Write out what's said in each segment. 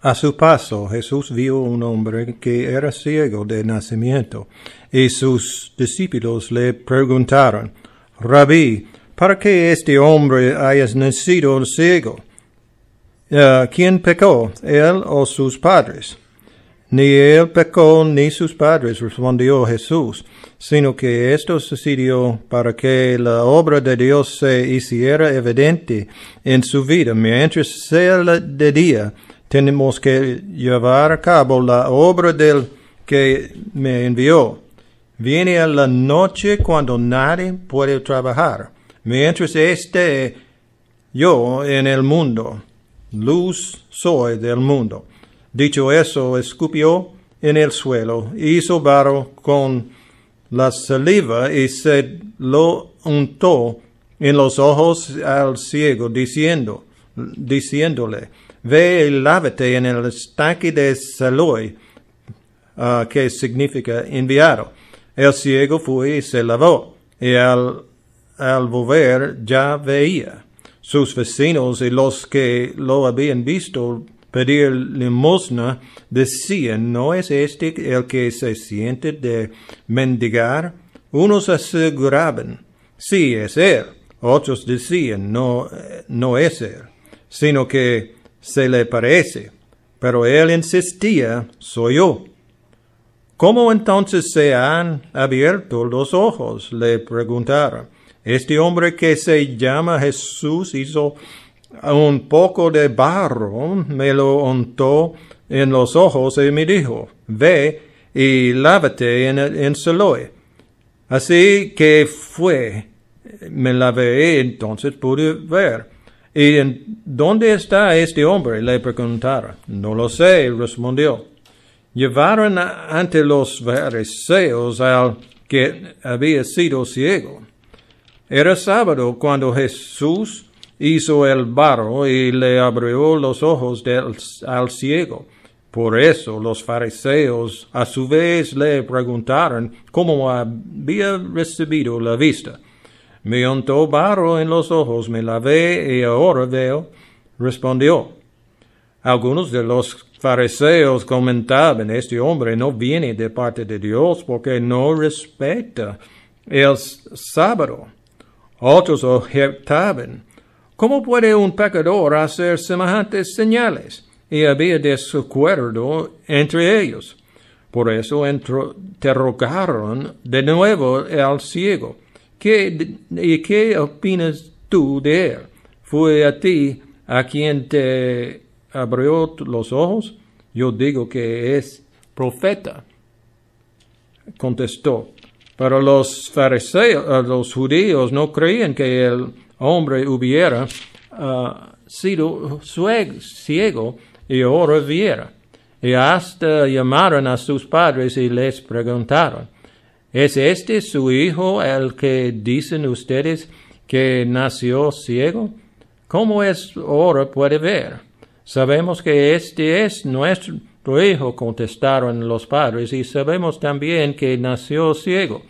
A su paso Jesús vio un hombre que era ciego de nacimiento, y sus discípulos le preguntaron, Rabí, ¿para qué este hombre haya nacido ciego? Uh, ¿Quién pecó, él o sus padres? Ni él pecó ni sus padres, respondió Jesús, sino que esto sucedió para que la obra de Dios se hiciera evidente en su vida. Mientras sea de día, tenemos que llevar a cabo la obra del que me envió. Viene a la noche cuando nadie puede trabajar. Mientras esté yo en el mundo, luz soy del mundo. Dicho eso, escupió en el suelo, hizo barro con la saliva y se lo untó en los ojos al ciego, diciendo, diciéndole, ve y lávate en el estanque de Saloi, uh, que significa enviado. El ciego fue y se lavó, y al, al volver ya veía. Sus vecinos y los que lo habían visto pedir limosna decían, ¿no es este el que se siente de mendigar? Unos aseguraban, sí es él. Otros decían, no, no es él, sino que se le parece. Pero él insistía, soy yo. ¿Cómo entonces se han abierto los ojos? le preguntaron. Este hombre que se llama Jesús hizo un poco de barro, me lo untó en los ojos y me dijo, ve y lávate en, en Siloé. Así que fue, me lavé, entonces pude ver. ¿Y en dónde está este hombre? le preguntaron. No lo sé, respondió. Llevaron ante los fariseos al que había sido ciego. Era sábado cuando Jesús hizo el barro y le abrió los ojos al ciego. Por eso los fariseos a su vez le preguntaron cómo había recibido la vista. Me untó barro en los ojos, me lavé y ahora veo, respondió. Algunos de los fariseos comentaban, este hombre no viene de parte de Dios porque no respeta el sábado. Otros objetaban, ¿cómo puede un pecador hacer semejantes señales? Y había desacuerdo entre ellos. Por eso interrogaron de nuevo al ciego. ¿Qué, ¿Y qué opinas tú de él? ¿Fue a ti a quien te abrió los ojos? Yo digo que es profeta. Contestó. Pero los fariseos, eh, los judíos no creían que el hombre hubiera uh, sido ciego y ahora viera. Y hasta llamaron a sus padres y les preguntaron, ¿es este su hijo el que dicen ustedes que nació ciego? ¿Cómo es ahora puede ver? Sabemos que este es nuestro hijo, contestaron los padres, y sabemos también que nació ciego.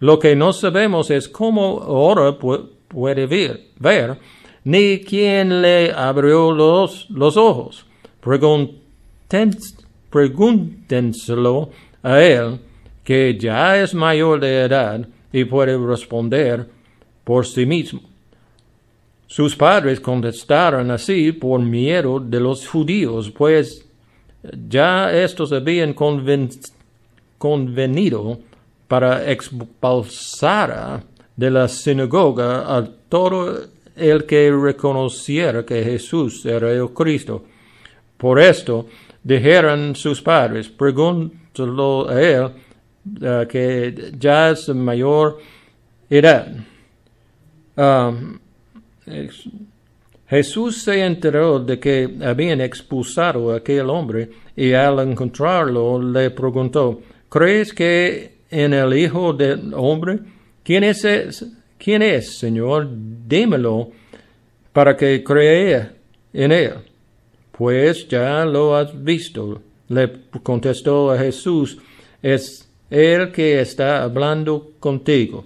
Lo que no sabemos es cómo ahora puede ver, ni quién le abrió los, los ojos. pregúntenselo a él, que ya es mayor de edad y puede responder por sí mismo. Sus padres contestaron así por miedo de los judíos, pues ya estos habían convenido para expulsar de la sinagoga a todo el que reconociera que Jesús era el Cristo. Por esto dijeron sus padres, pregúntalo a él uh, que es mayor edad. Um, Jesús se enteró de que habían expulsado a aquel hombre y al encontrarlo le preguntó, ¿crees que en el Hijo del Hombre? ¿Quién es, ¿Quién es, Señor? Dímelo para que crea en él. Pues ya lo has visto, le contestó a Jesús, es él que está hablando contigo.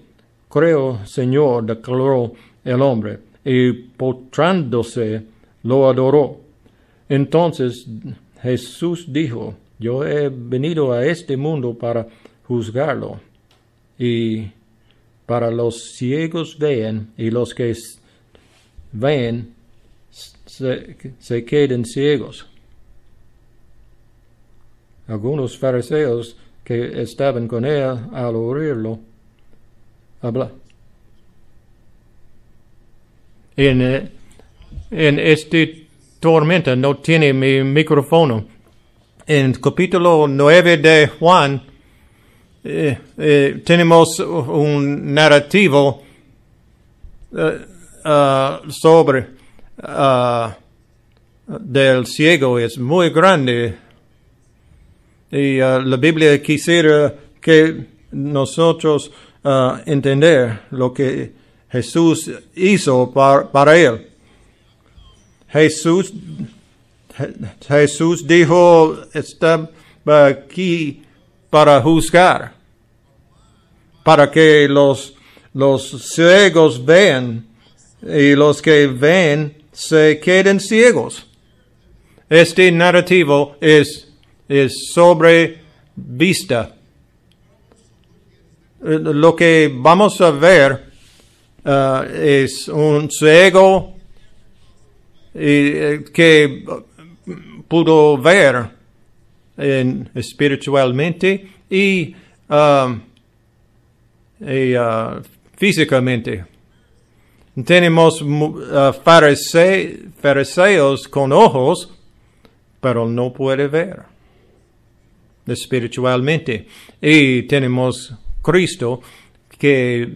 Creo, Señor, declaró el hombre y postrándose lo adoró. Entonces Jesús dijo, yo he venido a este mundo para juzgarlo y para los ciegos vean y los que ven se queden ciegos. Algunos fariseos que estaban con él al oírlo habla. En, eh, en este tormenta no tiene mi micrófono. En capítulo 9 de Juan eh, eh, tenemos un narrativo sobre del ciego es muy grande y la Biblia quisiera que nosotros entender lo que Jesús hizo para él. Jesús, Jesús dijo, está aquí para juzgar, para que los, los ciegos vean y los que ven se queden ciegos. Este narrativo es, es sobre vista. Lo que vamos a ver uh, es un ciego eh, que pudo ver en, espiritualmente y, um, uh, físicamente. Tenemos uh, fariseos con ojos, pero no puede ver espiritualmente. Y tenemos Cristo que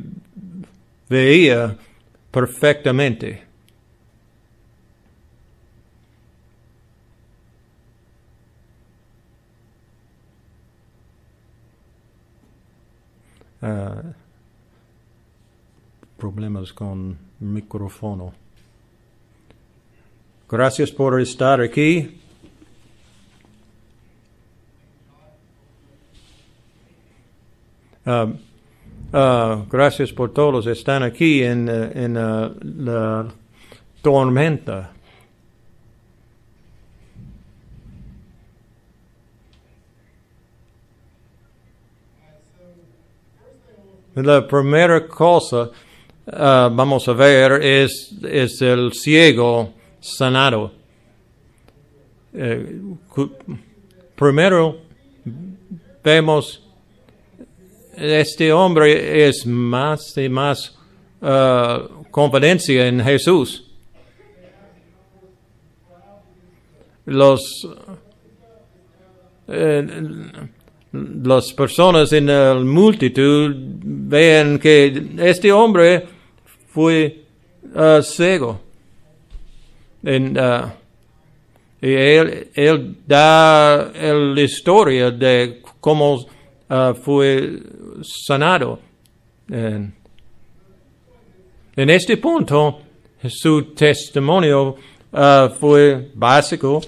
veía perfectamente. Uh, problemas con micrófono. Gracias por estar aquí. Uh, uh, gracias por todos están aquí en, uh, en uh, la tormenta. La primera cosa uh, vamos a ver es, es el ciego sanado. Eh, primero vemos este hombre es más y más uh, confidencia en Jesús. Los eh, personas en la multitud ven que este hombre fue uh, ciego. Uh, y él, él da la historia de cómo uh, fue sanado. En, este punto, su testimonio fue básico.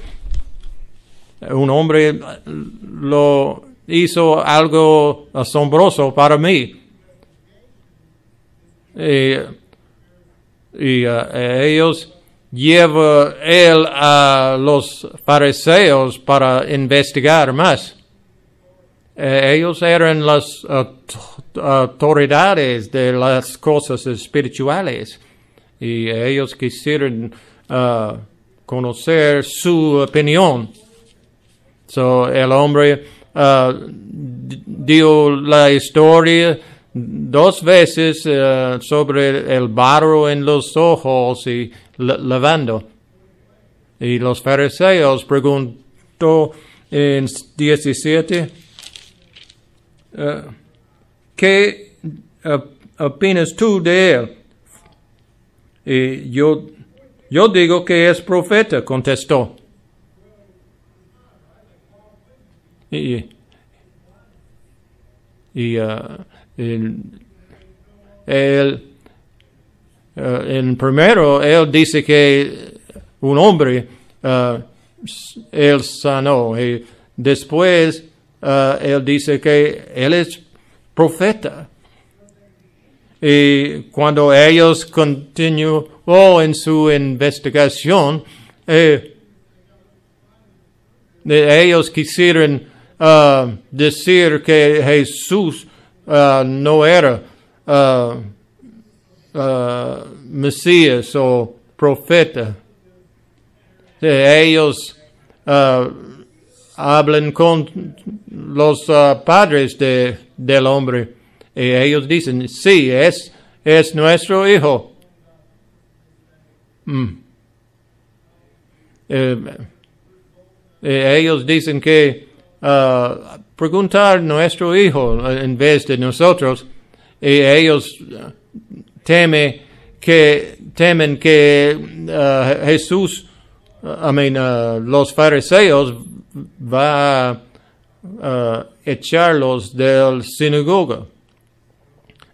Un hombre lo hizo algo asombroso para mí. Y, uh, ellos llevan él a los fariseos para investigar más. Eh, ellos eran las autoridades de las cosas espirituales y ellos quisieron conocer su opinión. So, el hombre uh, dio la historia dos veces uh, sobre el barro en los ojos y lavando. Y los fariseos preguntó en 17, uh, ¿qué opinas tú de él? Y yo, yo digo que es profeta, contestó. Y, y uh, el, el, uh, en primero, él dice que un hombre, uh, él sanó. Y después, uh, él dice que él es profeta. Y cuando ellos continuó en su investigación, eh, ellos quisieron uh, decir que Jesús no era Mesías o profeta. Ellos hablan con los uh, padres de, del hombre y ellos dicen, sí, es, es nuestro hijo. Mm. Eh, ellos dicen que uh, preguntar nuestro hijo en vez de nosotros y ellos uh, teme que temen que Jesús I los fariseos va a uh, echarlos del sinagoga.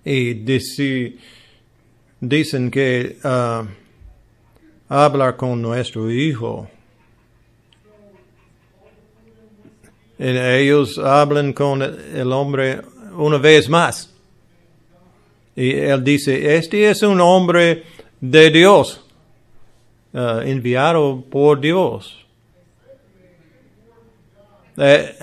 Y dice, dicen que uh, hablar con nuestro hijo. Y ellos hablan con el hombre una vez más. Y él dice este es un hombre de Dios uh, enviado por Dios. Eh,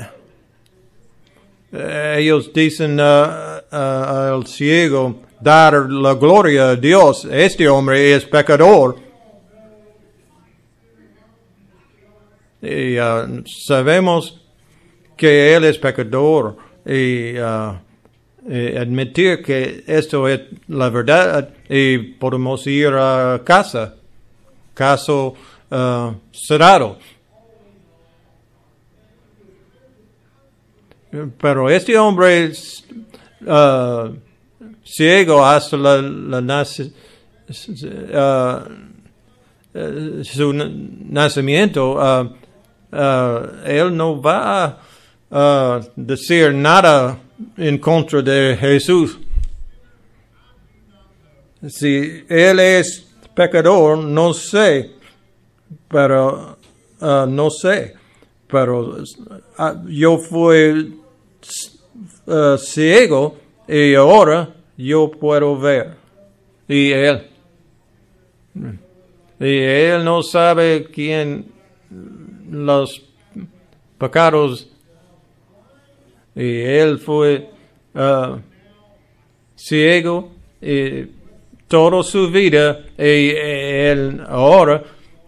eh, ellos dicen uh, uh, al ciego dar la gloria a Dios. Este hombre es pecador. Y uh, sabemos que él es pecador y, uh, y admitir que esto es la verdad y podemos ir a casa caso cerrado. Pero este hombre uh, ciego hasta la, nace, uh, su nacimiento, él no va a decir nada en contra de Jesús. Si él es pecador, no sé, pero uh, no sé, pero uh, yo fui uh, ciego y ahora yo puedo ver. Y él, y él no sabe quién los pecados y él fue ciego y toda su vida y él ahora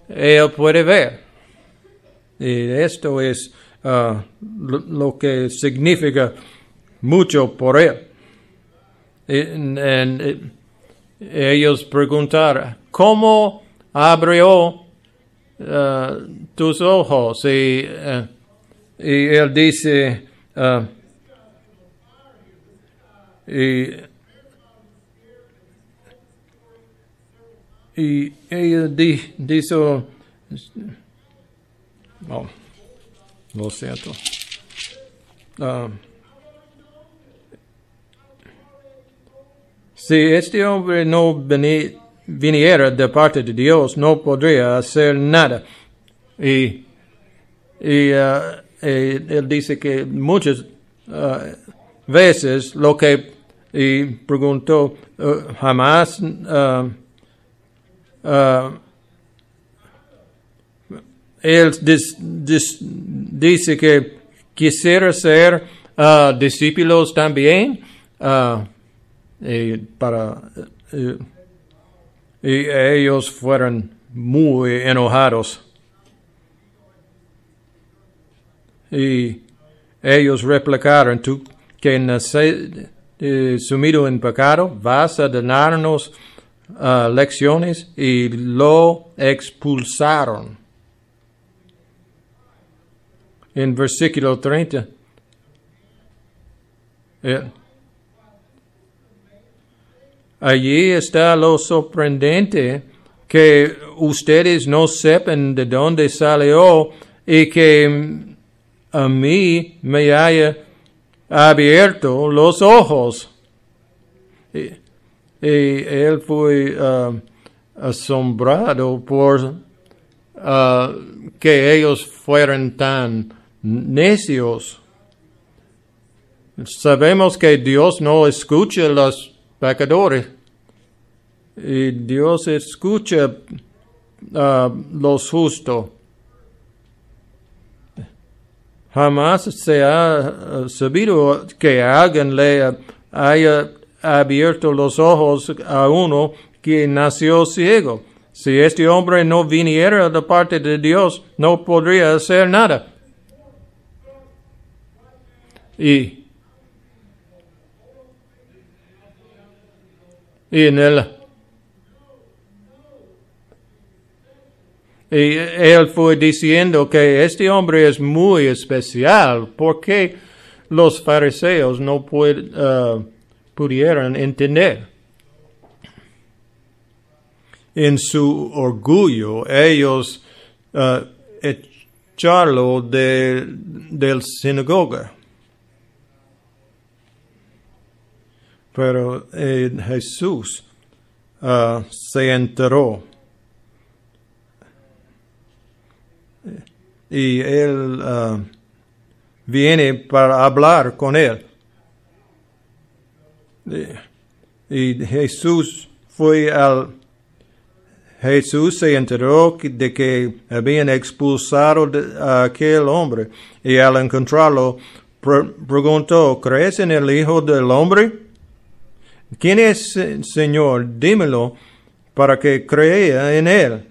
él puede ver. Y esto es uh, lo, que significa mucho por él. Y, y, ellos preguntaron, ¿cómo abrió uh, tus ojos? Y, y él dice, y y ella di, lo siento. Uh, si este hombre no viniera de parte de Dios, no podría hacer nada. Y, y uh, él dice que muchas uh, veces lo que y preguntó uh, jamás él dice que quisiera ser uh, discípulos también y para y, y ellos fueron muy enojados y ellos replicaron tú que nace, eh, sumido en pecado vas a donarnos uh, lecciones y lo expulsaron. En versículo 30. Eh, allí está lo sorprendente que ustedes no sepan de dónde salió y que a mí me haya abierto los ojos. Y, él fue uh, asombrado por uh, que ellos fueran tan necios. Sabemos que Dios no escucha a los pecadores y Dios escucha a uh, los justos. Jamás se ha eh, sabido que alguien le haya abierto los ojos a uno que nació ciego. Si este hombre no viniera de parte de Dios, no podría hacer nada. Y, y en el Y él fue diciendo que este hombre es muy especial porque los fariseos no uh, pudieron entender. En su orgullo, ellos uh, echarlo de, del sinagoga. Pero eh, Jesús uh, se enteró y él uh, viene para hablar con él. Y Jesús fue al... Jesús se enteró de que habían expulsado a aquel hombre y al encontrarlo preguntó, ¿crees en el Hijo del Hombre? ¿Quién es, Señor? Dímelo para que crea en él.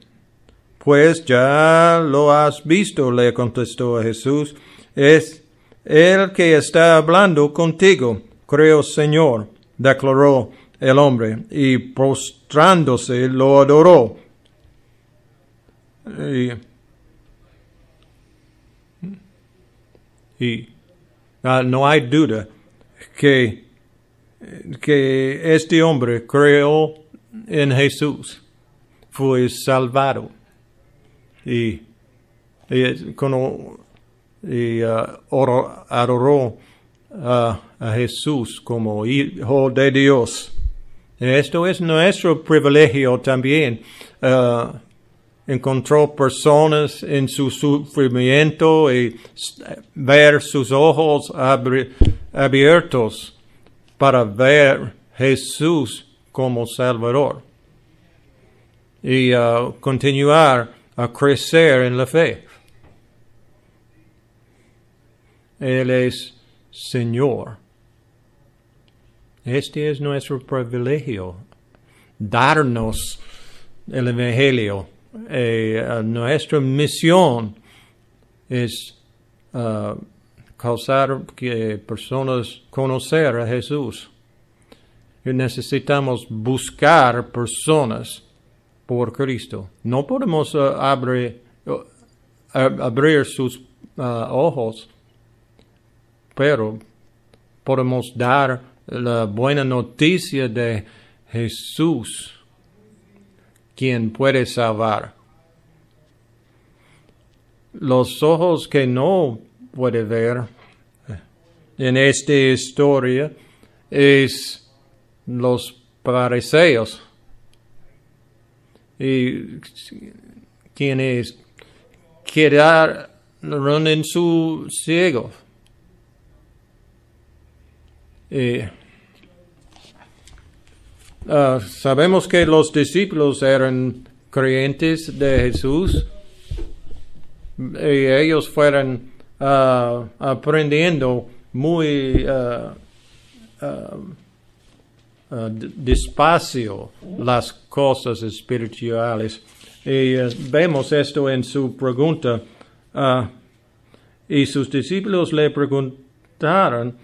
Pues ya lo has visto, le contestó a Jesús, es el que está hablando contigo. Creo, Señor, declaró el hombre, y postrándose lo adoró. Y, ah, no hay duda que, que este hombre creó en Jesús, fue salvado y, y, uh, adoró a Jesús como Hijo de Dios. Esto es nuestro privilegio también. Uh, encontró personas en su sufrimiento y ver sus ojos abiertos para ver Jesús como Salvador y uh, continuar a crecer en la fe. Él es Señor. Este es nuestro privilegio, darnos el Evangelio. Eh, nuestra misión es uh, causar que personas conocer a Jesús. Necesitamos buscar personas por Cristo. No podemos abrir, uh, abrir sus uh, ojos, pero podemos dar la buena noticia de Jesús, quien puede salvar. Los ojos que no puede ver en esta historia es los fariseos y quienes quedaron en su ciego. Uh, sabemos que los discípulos eran creyentes de Jesús y ellos fueron uh, aprendiendo muy uh, uh, despacio las cosas espirituales. Y vemos esto en su pregunta. Y sus discípulos le preguntaron,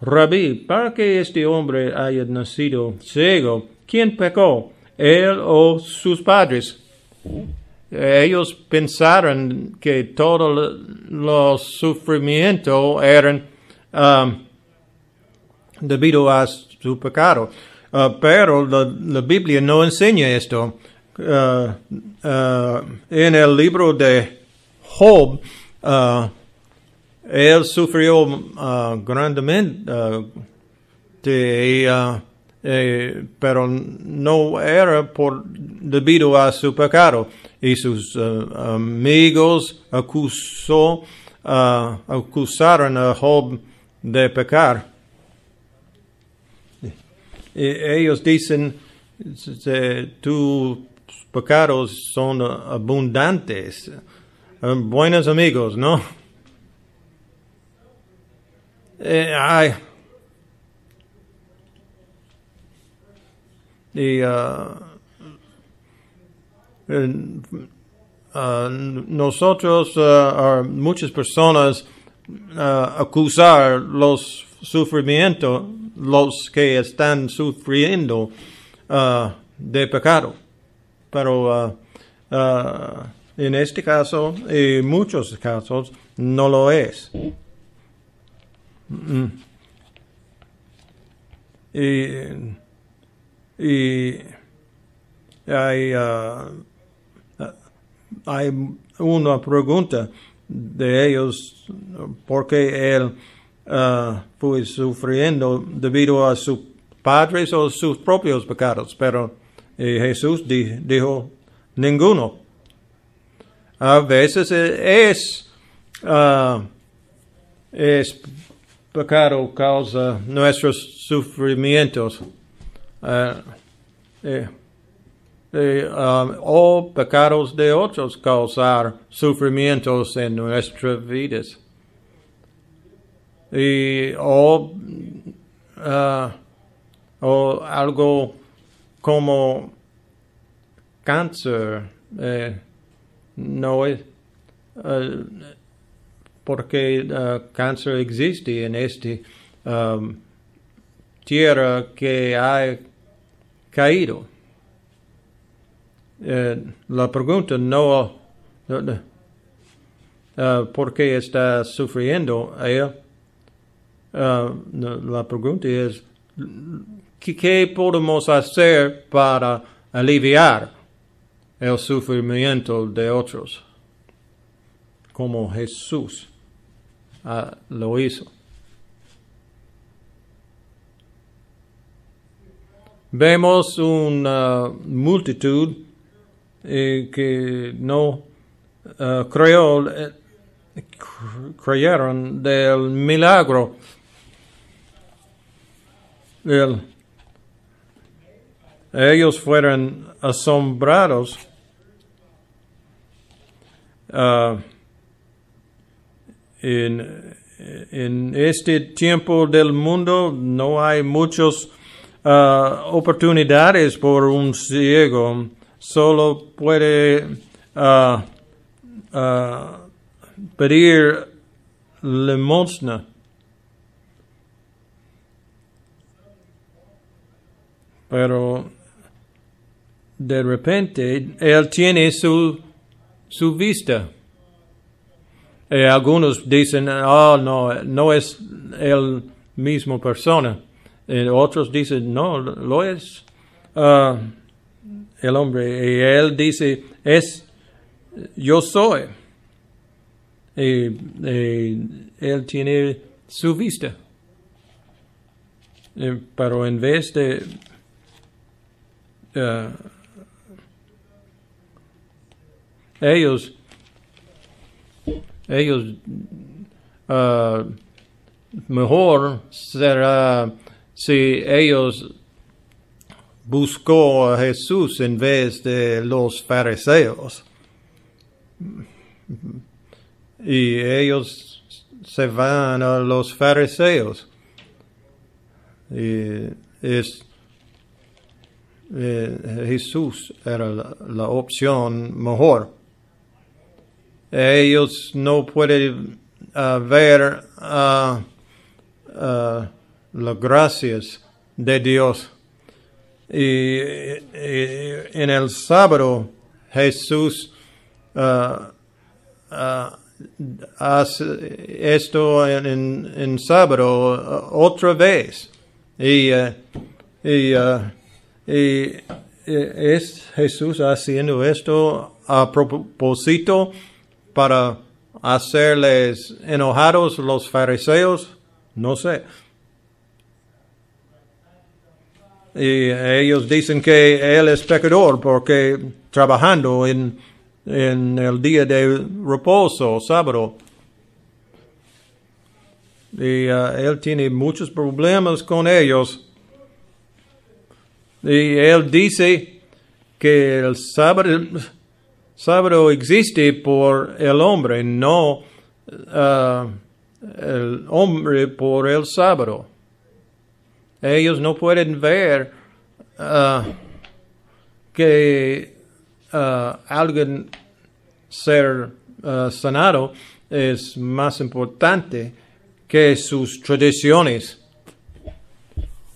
Rabí, ¿para qué este hombre haya nacido ciego? ¿Quién pecó? ¿Él o sus padres? Ellos pensaron que todos los sufrimientos eran um, debido a su pecado. Uh, pero la, Biblia no enseña esto. Uh, uh, en el libro de Job, él sufrió grandemente, eh, pero no era por debido a su pecado. Y sus amigos acusó, acusaron a Job de pecar ellos dicen, tus pecados son abundantes. Buenos amigos, ¿no? eh, hay y en- uh, nosotros uh, muchas personas acusar los sufrimientos los que están sufriendo de pecado pero en este caso y muchos casos no lo es Mm. y y hay, uh, hay una pregunta de ellos por qué él uh, fue sufriendo debido a sus padres o sus propios pecados, pero eh, Jesús di- dijo ninguno. A veces es, uh, es pecado causa nuestros sufrimientos. Uh, eh, eh, um, o pecados de otros causar sufrimientos en nuestras vidas. Y, o, ah, o algo como cáncer, eh, no es, eh, porque ah, cáncer existe en este um, tierra que ha caído. Eh, la pregunta no, no, no, eh, por qué está sufriendo él. Eh, la pregunta es ¿qué, qué podemos hacer para aliviar el sufrimiento de otros como Jesús ah, lo hizo. Vemos una multitud eh, que no eh, creyó, eh, cr- creyeron del milagro. El- ellos fueron asombrados. ah, en, este tiempo del mundo no hay muchas ah, oportunidades por un ciego. Solo puede ah, ah, pedir limosna. Pero de repente él tiene su, su vista. Eh, algunos dicen, oh, no, no es el mismo persona. Eh, otros dicen, no, lo es ah, el hombre. Y él dice, es, yo soy. Y, y él tiene su vista. Eh, pero en vez de ah, ellos ellos ah, mejor será si ellos buscó a Jesús en vez de los fariseos. Y ellos se van a los fariseos. Y eh, Jesús era la, opción mejor. Ellos no pueden ver ah, ah, las gracias de Dios. Y, en el sábado Jesús ah, ah, hace esto en, en, en sábado ah, otra vez. Y, y, y, es Jesús haciendo esto a propósito para hacerles enojados los fariseos, no sé. Y ellos dicen que él es pecador porque trabajando en, en el día de reposo, sábado. Y uh, él tiene muchos problemas con ellos. Y él dice que el sábado, sábado existe por el hombre, no uh, el hombre por el sábado. Ellos no pueden ver uh, que uh, alguien ser uh, sanado es más importante que sus tradiciones.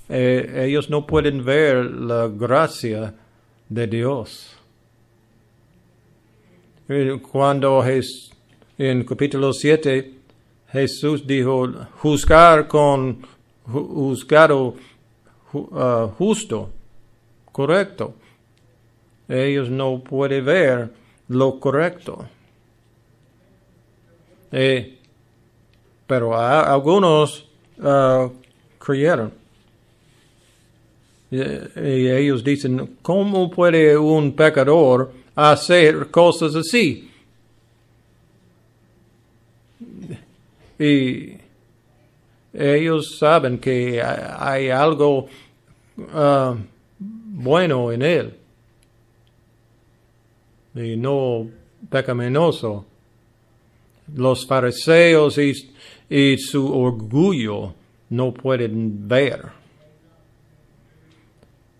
Eh, ellos no pueden ver la gracia de Dios. Eh, cuando es, en capítulo 7 Jesús dijo, juzgar con juzgado uh, justo, correcto. Ellos no pueden ver lo correcto. Eh, pero algunos uh, creyeron. Y, y ellos dicen, ¿cómo puede un pecador hacer cosas así? Y ellos saben que hay algo uh, bueno en él y no pecaminoso. Los fariseos y, su orgullo no pueden ver.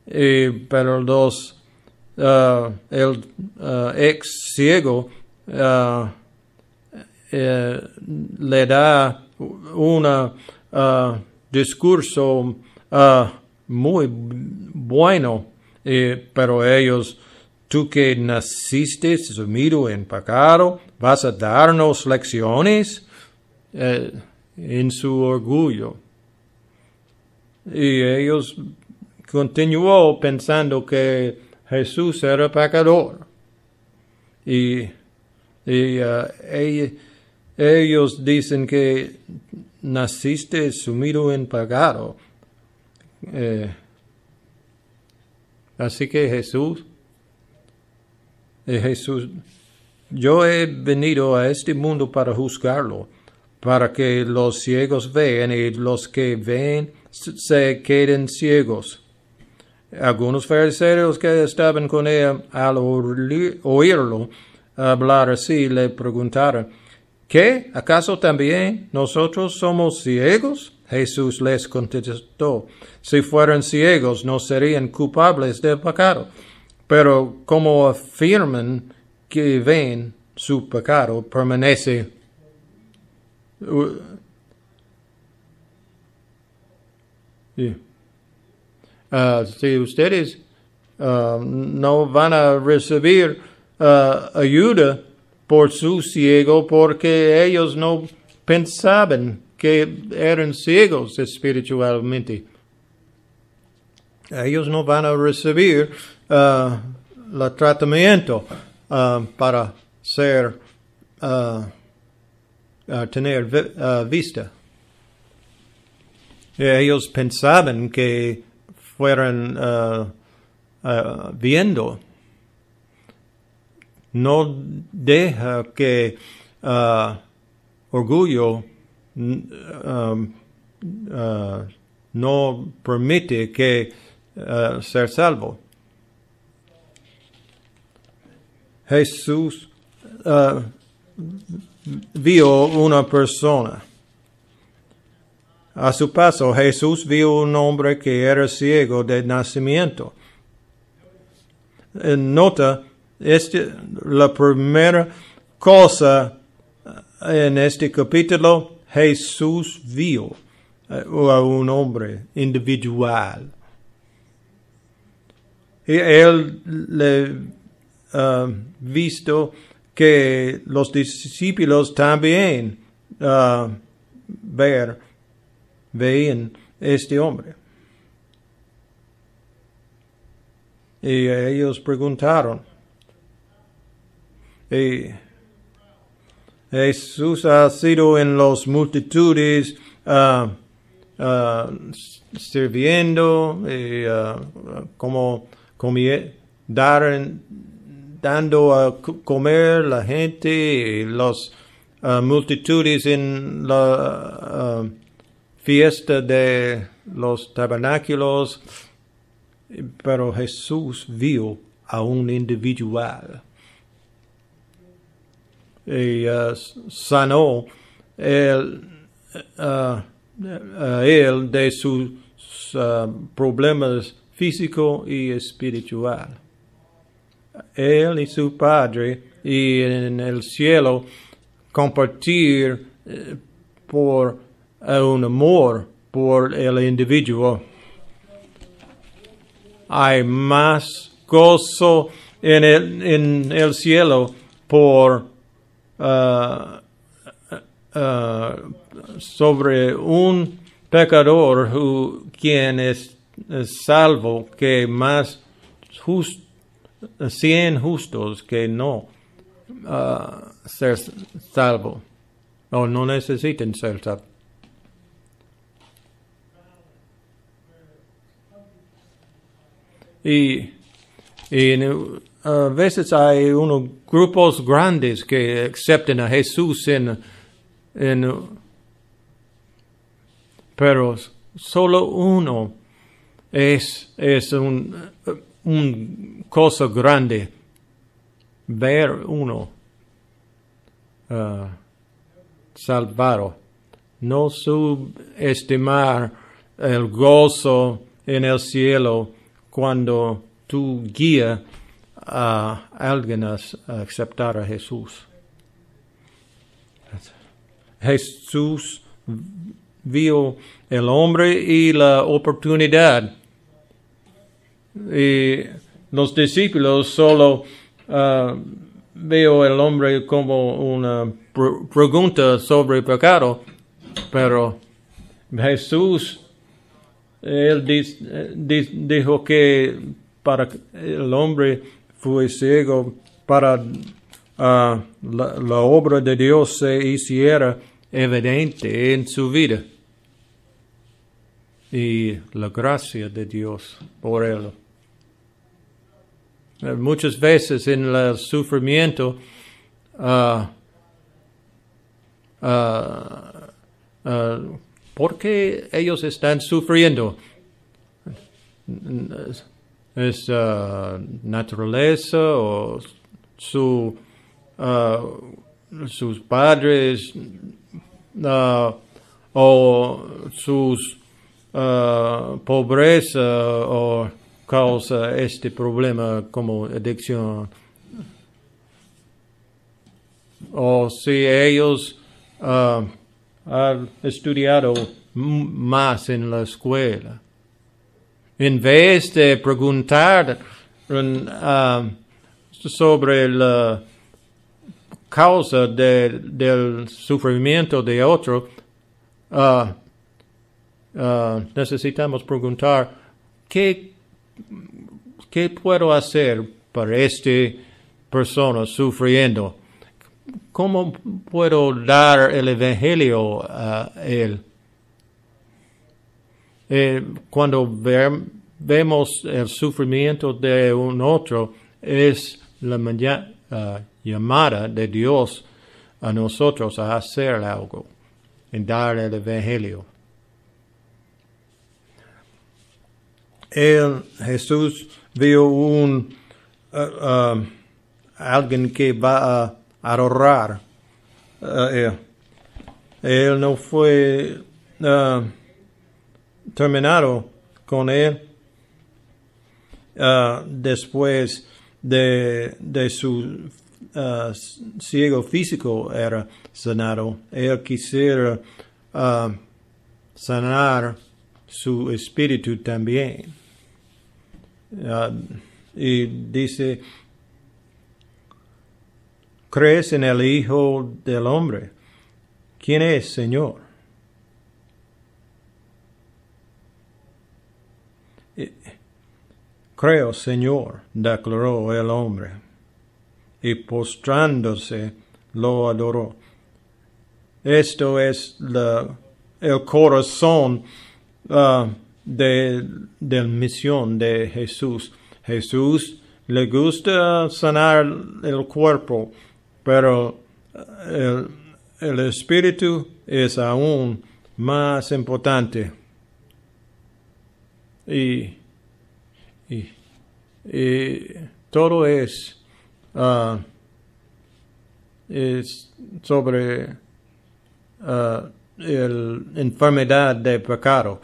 Y, pero los, uh, el uh, ex ciego eh, le da un discurso muy bueno, eh, pero ellos Tú que naciste sumido en pecado, vas a darnos lecciones eh, en su orgullo. Y ellos continuó pensando que Jesús era pecador. Y, y uh, ellos dicen que naciste sumido en pecado. Eh, así que Jesús Jesús, yo he venido a este mundo para juzgarlo, para que los ciegos vean y los que ven se queden ciegos. Algunos fariseos que estaban con él al oírlo hablar así le preguntaron, ¿qué? ¿Acaso también nosotros somos ciegos? Jesús les contestó, si fueran ciegos no serían culpables del pecado pero como afirman que ven su pecado, permanece. Uh, si ustedes uh, no van a recibir uh, ayuda por su ciego porque ellos no pensaban que eran ciegos espiritualmente. Ellos no van a recibir el tratamiento uh, para ser uh, tener vista. Ellos pensaban que fueran viendo. No deja que orgullo um, no permite que ser salvo. Jesús uh, vio una persona. A su paso, Jesús vio un hombre que era ciego de nacimiento. Nota, este, la primera cosa en este capítulo, Jesús vio a un hombre individual. Y él le Uh, visto que los discípulos también uh, ver, veían este hombre. Y ellos preguntaron, y Jesús ha sido en las multitudes uh, sirviendo y como dar dando a comer la gente las uh, multitudes en la uh, fiesta de los tabernáculos, pero Jesús vio a un individual y uh, sanó el a él de sus uh, problemas físico y espiritual. Él y su Padre y en el cielo compartir por un amor por el individuo. Hay más gozo en el, en el cielo por uh, uh, sobre un pecador who, quien es, es salvo que más just, cien justos que no uh, ser salvo o no necesiten ser salvo. Y, y a veces hay unos grupos grandes que aceptan a Jesús en, en pero solo uno es, es un, un cosa grande ver uno uh, salvado. No subestimar el gozo en el cielo cuando tú guías a alguien a aceptar a Jesús. Jesús vio el hombre y la oportunidad. Y los discípulos solo uh, veo el hombre como una pregunta sobre pecado, pero Jesús, él dijo que para el hombre fue ciego para uh, la, obra de Dios se hiciera evidente en su vida y la gracia de Dios por él. Muchas veces en el sufrimiento, uh, uh, uh, ¿por qué ellos están sufriendo? ¿Es naturaleza o su, sus padres o sus uh, pobreza o causa este problema como adicción. O si ellos uh, han estudiado más en la escuela. En vez de preguntar uh, sobre la causa de, del sufrimiento de otro, uh, necesitamos preguntar, ¿qué, ¿qué puedo hacer para esta persona sufriendo? ¿Cómo puedo dar el Evangelio a él? Eh, cuando vemos el sufrimiento de un otro, es la llamada de Dios a nosotros a hacer algo, en dar el Evangelio. él, Jesús, vio un, uh, alguien que va a él. él. no fue terminado con él después de, de su ciego físico era sanado. Él quisiera sanar su espíritu también. Y dice, ¿crees en el Hijo del Hombre? ¿Quién es, Señor? Creo, Señor, declaró el hombre, y postrándose lo adoró. Esto es la, el corazón uh, de, de misión de Jesús. Jesús le gusta sanar el cuerpo, pero el, el espíritu es aún más importante. Y, y, y todo es, uh, es sobre uh, la enfermedad de pecado.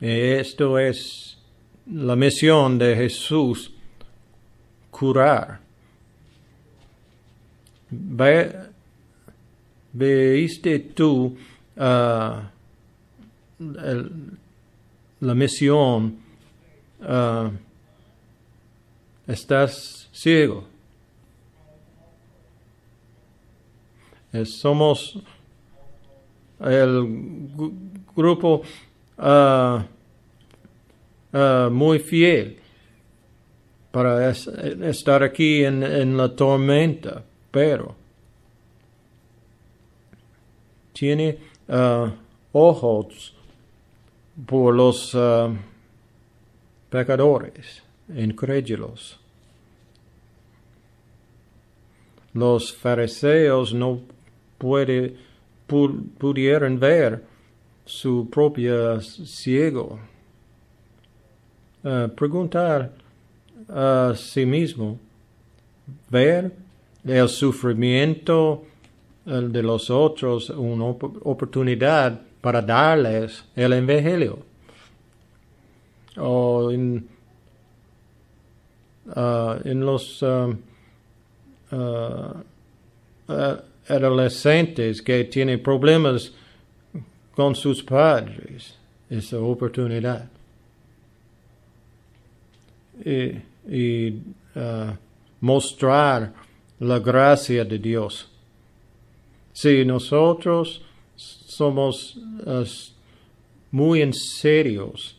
Esto es la misión de Jesús, curar. Ve, ¿Veiste tú uh, el, la misión? Uh, estás ciego. somos el grupo uh, uh, muy fiel para es, estar aquí en, en, la tormenta, pero tiene uh, ojos por los pecadores, incrédulos. Los fariseos no puede, pudieron ver su propio ciego. Uh, preguntar a sí mismo, ver el sufrimiento de los otros, una oportunidad para darles el evangelio. O en, uh, en los uh, adolescentes que tienen problemas con sus padres esa oportunidad. Y, uh, mostrar la gracia de Dios. Si nosotros somos uh, muy en serios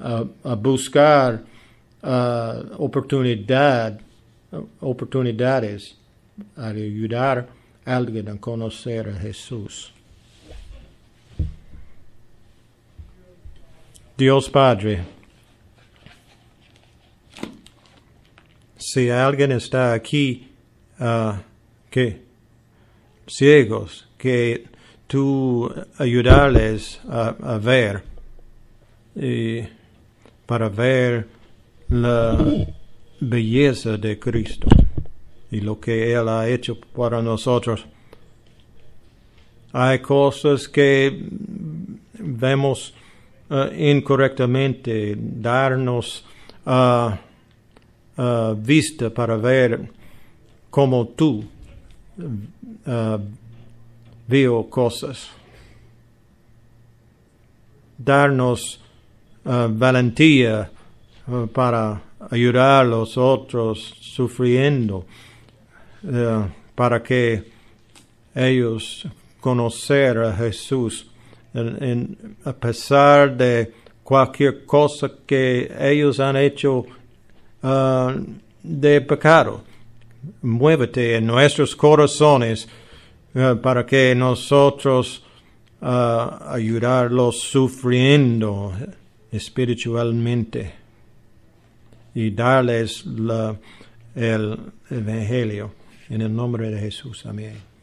a, buscar uh, oportunidad, oportunidades a ayudar a alguien a conocer a Jesús. Dios Padre, si alguien está aquí uh, que ciegos, que tú ayudarles a, ver y para ver la belleza de Cristo y lo que Él ha hecho para nosotros. Hay cosas que vemos uh, incorrectamente, darnos uh, uh, vista para ver como tú veo cosas. Darnos valentía para ayudar a los otros sufriendo eh, para que ellos conocer a Jesús a pesar de cualquier cosa que ellos han hecho de pecado. Muévete en nuestros corazones para que nosotros ayudarlos sufriendo espiritualmente y darles la, el Evangelio. En el nombre de Jesús. Amén.